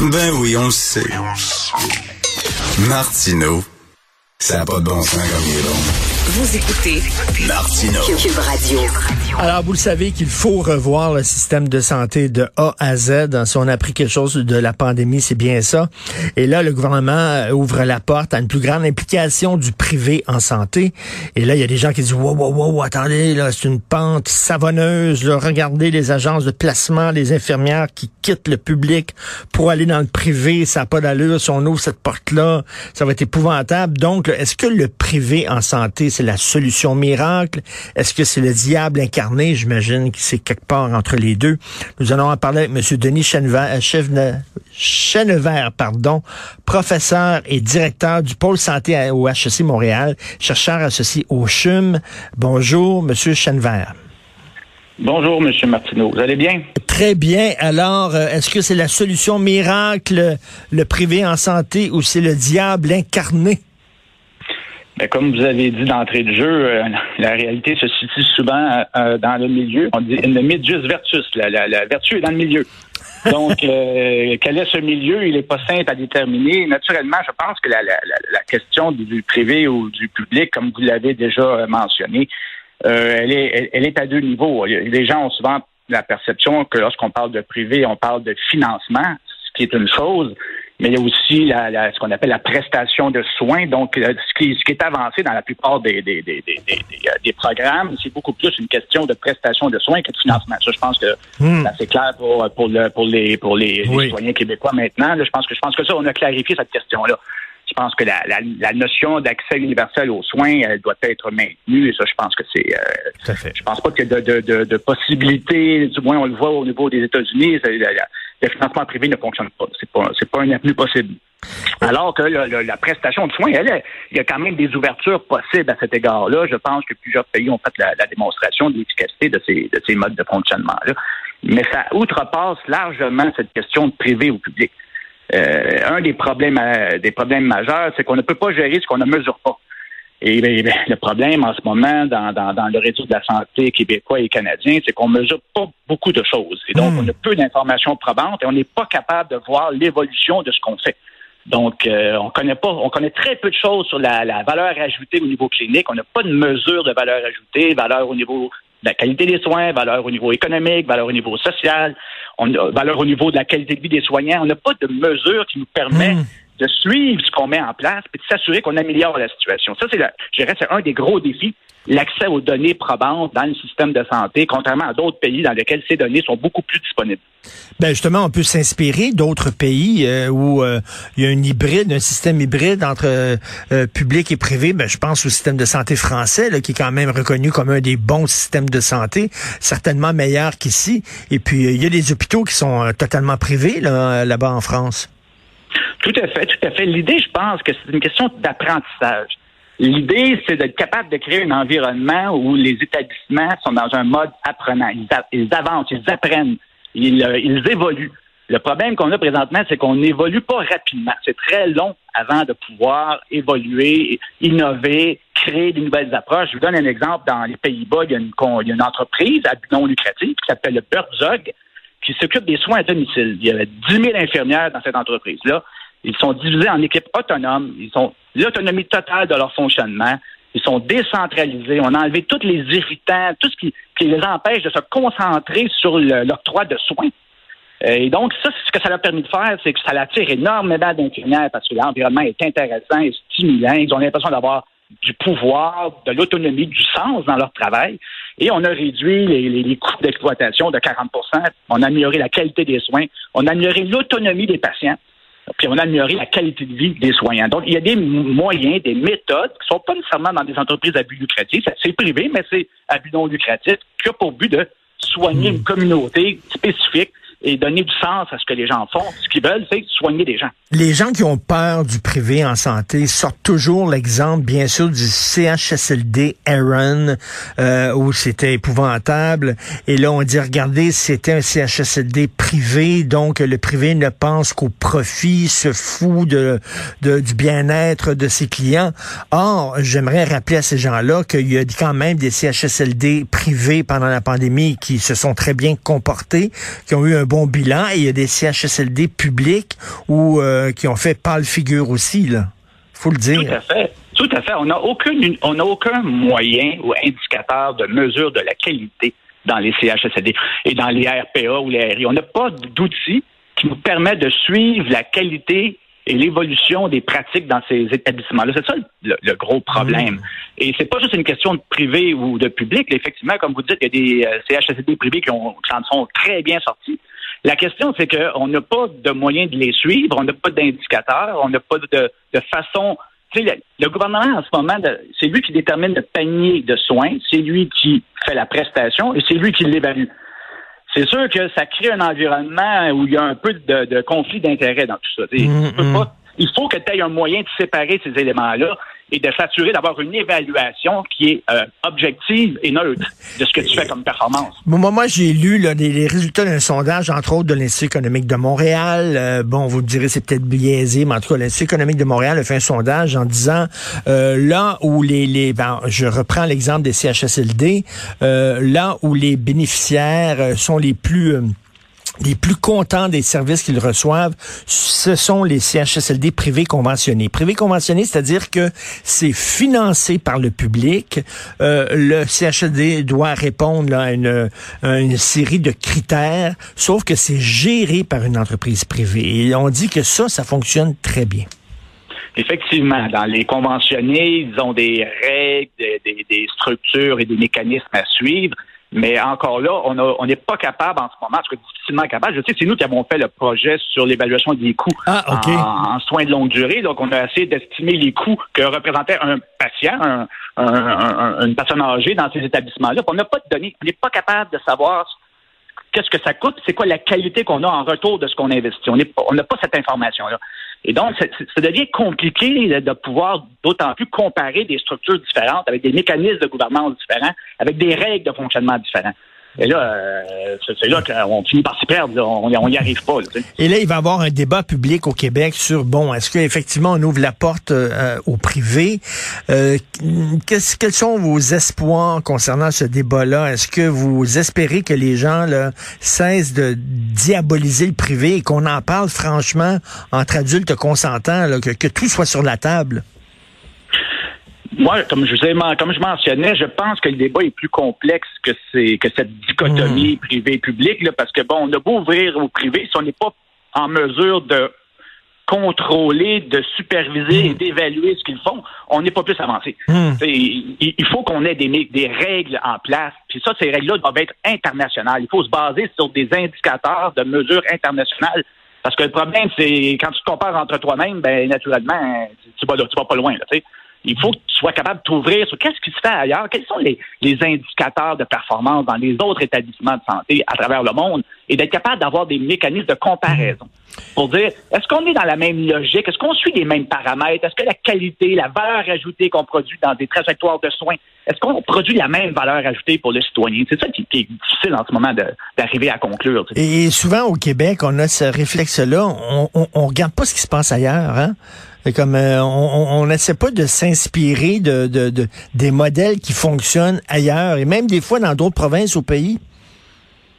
Ben oui, on le sait. Martineau, ça n'a pas de bon sens comme il est bon. Vous écoutez Martineau. Cube Radio. Alors, vous le savez qu'il faut revoir le système de santé de A à Z. Si on a appris quelque chose de la pandémie, c'est bien ça. Et là, le gouvernement euh, ouvre la porte à une plus grande implication du privé en santé. Et là, il y a des gens qui disent, wow, wow, wow, attendez, là, c'est une pente savonneuse. Là. Regardez les agences de placement, les infirmières qui quittent le public pour aller dans le privé. Ça n'a pas d'allure. Si on ouvre cette porte-là, ça va être épouvantable. Donc, est-ce que le privé en santé, c'est la solution miracle? Est-ce que c'est le diable incarné? J'imagine que c'est quelque part entre les deux. Nous allons en parler avec M. Denis Chenevert, de, Chenevert, pardon, professeur et directeur du pôle santé au HEC Montréal, chercheur associé au CHUM. Bonjour, M. Chenevert. Bonjour, M. Martineau. Vous allez bien? Très bien. Alors, euh, est-ce que c'est la solution miracle, le privé en santé, ou c'est le diable incarné? Ben, comme vous avez dit d'entrée de jeu, euh, la réalité se situe souvent euh, dans le milieu. On dit le medius vertus. La, la, vertu est dans le milieu. Donc, euh, quel est ce milieu? Il n'est pas simple à déterminer. Naturellement, je pense que la, la question du privé ou du public, comme vous l'avez déjà mentionné, elle, est, elle, est à deux niveaux. Les gens ont souvent la perception que lorsqu'on parle de privé, on parle de financement, ce qui est une chose mais il y a aussi la, ce qu'on appelle la prestation de soins. Donc, euh, ce qui, ce qui est avancé dans la plupart des, des, des, des, des programmes, c'est beaucoup plus une question de prestation de soins que de financement. Ça, je pense que hmm. c'est clair pour, pour, le, pour les, pour les, citoyens québécois maintenant. je pense que je pense que ça, on a clarifié cette question-là. Je pense que la, la, la notion d'accès universel aux soins elle doit être maintenue et ça, je pense que c'est. Euh, je pense pas que de, de, de, de possibilités, du moins on le voit au niveau des États-Unis, le financement privé ne fonctionne pas. C'est pas, c'est pas un avenue possible. Alors que la prestation de soins, il y a quand même des ouvertures possibles à cet égard-là. Je pense que plusieurs pays ont fait la, démonstration de l'efficacité de ces, de ces modes de fonctionnement-là. Mais ça outrepasse largement cette question de privé ou public. Euh, un des problèmes, euh, des problèmes majeurs, c'est qu'on ne peut pas gérer ce qu'on ne mesure pas. Et ben, ben, le problème en ce moment dans, dans, dans, le réseau de la santé québécois et canadien, c'est qu'on mesure pas beaucoup de choses. Et donc, hmm. on a peu d'informations probantes et on n'est pas capable de voir l'évolution de ce qu'on fait. Donc, euh, on connaît pas, on connaît très peu de choses sur la, la valeur ajoutée au niveau clinique. On n'a pas de mesure de valeur ajoutée, valeur au niveau de la qualité des soins, valeur au niveau économique, valeur au niveau social, on valeur au niveau de la qualité de vie des soignants. On n'a pas de mesure qui nous permet hmm de suivre ce qu'on met en place et de s'assurer qu'on améliore la situation. Ça, c'est, je dirais, c'est un des gros défis, l'accès aux données probantes dans le système de santé, contrairement à d'autres pays dans lesquels ces données sont beaucoup plus disponibles. Ben justement, on peut s'inspirer d'autres pays euh, où euh, il y a un hybride, un système hybride entre euh, public et privé. Ben, je pense au système de santé français, là, qui est quand même reconnu comme un des bons systèmes de santé, certainement meilleur qu'ici. Et puis, il y a des hôpitaux qui sont totalement privés là, là-bas en France. Tout à fait, tout à fait. L'idée, je pense que c'est une question d'apprentissage. L'idée, c'est d'être capable de créer un environnement où les établissements sont dans un mode apprenant. Ils, avancent, ils apprennent, ils, euh, ils évoluent. Le problème qu'on a présentement, c'est qu'on n'évolue pas rapidement. C'est très long avant de pouvoir évoluer, innover, créer des nouvelles approches. Je vous donne un exemple. Dans les Pays-Bas, il, y a une, entreprise à but non lucratif qui s'appelle le Burzog, qui s'occupe des soins à domicile. Il y avait 10 000 infirmières dans cette entreprise-là. Ils sont divisés en équipes autonomes. Ils ont l'autonomie totale de leur fonctionnement. Ils sont décentralisés. On a enlevé tous les irritants, tout ce qui, les empêche de se concentrer sur l'octroi de soins. Euh, et donc, ça, ce que ça leur a permis de faire, c'est que ça attire énormément d'infirmières parce que l'environnement est intéressant et stimulant. Ils ont l'impression d'avoir du pouvoir, de l'autonomie, du sens dans leur travail. Et on a réduit les, les coûts d'exploitation de 40% On a amélioré la qualité des soins. On a amélioré l'autonomie des patients puis on a amélioré la qualité de vie des soignants. Donc, il y a des moyens, des méthodes qui ne sont pas nécessairement dans des entreprises à but lucratif. C'est privé, mais c'est à but non lucratif, qui a pour but de soigner hmm. une communauté spécifique et donner du sens à ce que les gens font. Ce qu'ils veulent, c'est soigner les gens. Les gens qui ont peur du privé en santé sortent toujours l'exemple, bien sûr, du CHSLD Aaron, euh, où c'était épouvantable. Et là, on dit, regardez, c'était un CHSLD privé, donc le privé ne pense qu'au profit, se fout de, de du bien-être de ses clients. Or, j'aimerais rappeler à ces gens-là qu'il y a quand même des CHSLD privés pendant la pandémie qui se sont très bien comportés, qui ont eu un bon bilan et il y a des CHSLD publics ou qui ont fait pâle figure aussi, là. Faut le dire. Tout à fait. Tout à fait. On n'a aucun, on n'a aucun moyen ou indicateur de mesure de la qualité dans les CHSLD et dans les RPA ou les RI. On n'a pas d'outils qui nous permettent de suivre la qualité et l'évolution des pratiques dans ces établissements-là. C'est ça le, gros problème. Mmh. Et c'est pas juste une question de privé ou de public. Effectivement, comme vous dites, il y a des euh, CHSLD privés qui, ont, en sont très bien sortis. La question, c'est qu'on n'a pas de moyens de les suivre, on n'a pas d'indicateurs, on n'a pas de, de façon tu sais, le, gouvernement, en ce moment, c'est lui qui détermine le panier de soins, c'est lui qui fait la prestation et c'est lui qui l'évalue. C'est sûr que ça crée un environnement où il y a un peu de, conflit d'intérêts dans tout ça. Mmh, mmh. il faut que tu aies un moyen de séparer ces éléments-là et de s'assurer d'avoir une évaluation qui est euh, objective et neutre de ce que tu fais comme performance. Bon, moi, j'ai lu là, les, résultats d'un sondage, entre autres, de l'Institut économique de Montréal. Euh, bon, vous me direz, c'est peut-être biaisé, mais en tout cas, l'Institut économique de Montréal a fait un sondage en disant, euh, là où les... les ben, je reprends l'exemple des CHSLD, là où les bénéficiaires sont les plus les plus contents des services qu'ils reçoivent, ce sont les CHSLD privés conventionnés. Privés conventionnés, c'est-à-dire que c'est financé par le public. Euh, le CHSLD doit répondre à, une, une, série de critères, sauf que c'est géré par une entreprise privée. Et on dit que ça, ça fonctionne très bien. Effectivement, dans les conventionnés, ils ont des règles, des, des structures et des mécanismes à suivre. Mais encore là, on n'est pas capable en ce moment, en tout difficilement capable. Je sais, c'est nous qui avons fait le projet sur l'évaluation des coûts ah, en, soins de longue durée. Donc, on a essayé d'estimer les coûts que représentait un patient, une personne âgée dans ces établissements-là. On n'a pas de données. On n'est pas capable de savoir qu'est-ce que ça coûte, c'est quoi la qualité qu'on a en retour de ce qu'on investit. On n'a pas cette information-là. Et donc, ça devient compliqué de pouvoir d'autant plus comparer des structures différentes avec des mécanismes de gouvernance différents, avec des règles de fonctionnement différents. Et là, euh, c'est là qu'on finit par s'y perdre. On n'y arrive pas. Et là, il va y avoir un débat public au Québec sur, bon, est-ce qu'effectivement on ouvre la porte euh, au privé? Euh, quels sont vos espoirs concernant ce débat-là? Est-ce que vous espérez que les gens là, cessent de diaboliser le privé et qu'on en parle franchement entre adultes consentants, que, que tout soit sur la table? Moi, comme je, vous comme je mentionnais, je pense que le débat est plus complexe que, c'est, que cette dichotomie hmm. privé-public, parce que, bon, on a beau ouvrir au privé, si on n'est pas en mesure de contrôler, de superviser et hmm. d'évaluer ce qu'ils font, on n'est pas plus avancé. Hmm. Il, faut qu'on ait des, des règles en place. Puis ça, ces règles-là doivent être internationales. Il faut se baser sur des indicateurs de mesures internationales. Parce que le problème, c'est quand tu te compares entre toi-même, ben naturellement, tu vas, tu vas pas loin. Là, il faut que tu sois capable de t'ouvrir sur qu'est-ce qui se fait ailleurs, quels sont les, indicateurs de performance dans les autres établissements de santé à travers le monde et d'être capable d'avoir des mécanismes de comparaison pour dire est-ce qu'on est dans la même logique, est-ce qu'on suit les mêmes paramètres, est-ce que la qualité, la valeur ajoutée qu'on produit dans des trajectoires de soins, est-ce qu'on produit la même valeur ajoutée pour le citoyen? C'est ça qui, est difficile en ce moment d'arriver à conclure. Et souvent au Québec, on a ce réflexe-là, on, on, regarde pas ce qui se passe ailleurs, hein? Comme euh, on n'essaie pas de s'inspirer de, de, des modèles qui fonctionnent ailleurs et même des fois dans d'autres provinces au pays.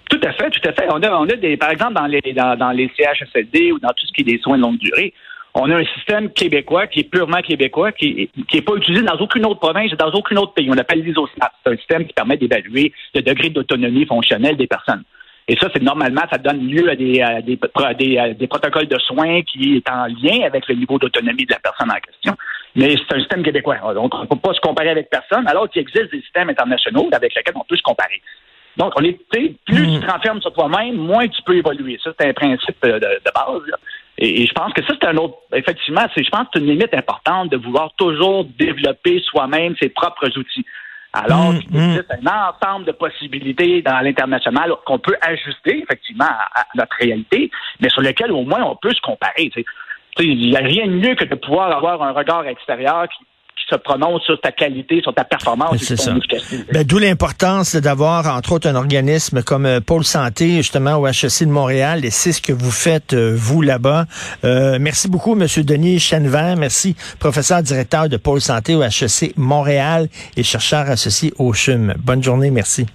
Tout à fait, tout à fait. On a, on a des, par exemple, dans les, dans les CHSLD ou dans tout ce qui est des soins de longue durée, on a un système québécois qui est purement québécois, qui n'est pas utilisé dans aucune autre province et dans aucun autre pays. On appelle l'ISOSNAP. C'est un système qui permet d'évaluer le degré d'autonomie fonctionnelle des personnes. Et ça, c'est normalement, ça donne lieu à des, des, des, protocoles de soins qui est en lien avec le niveau d'autonomie de la personne en question. Mais c'est un système québécois. Donc, on ne peut pas se comparer avec personne, alors qu'il existe des systèmes internationaux avec lesquels on peut se comparer. Donc, on est, plus tu te renfermes sur toi-même, moins tu peux évoluer. Ça, c'est un principe euh, de, base. Et, je pense que ça, c'est un autre. Effectivement, c'est, je pense que c'est une limite importante de vouloir toujours développer soi-même ses propres outils. Alors mmh, qu'il existe un ensemble de possibilités dans l'international qu'on peut ajuster effectivement à, notre réalité, mais sur lesquelles au moins on peut se comparer. Il n'y a rien de mieux que de pouvoir avoir un regard extérieur qui se prononce sur ta qualité, sur ta performance. C'est ça. Ben, D'où l'importance d'avoir, entre autres, un organisme comme euh, Pôle Santé, justement, au HEC de Montréal, et c'est ce que vous faites, euh, vous, là-bas. Euh, merci beaucoup, M. Denis Chenevert. Merci, professeur directeur de Pôle Santé au HEC Montréal et chercheur associé au CHUM. Bonne journée, merci.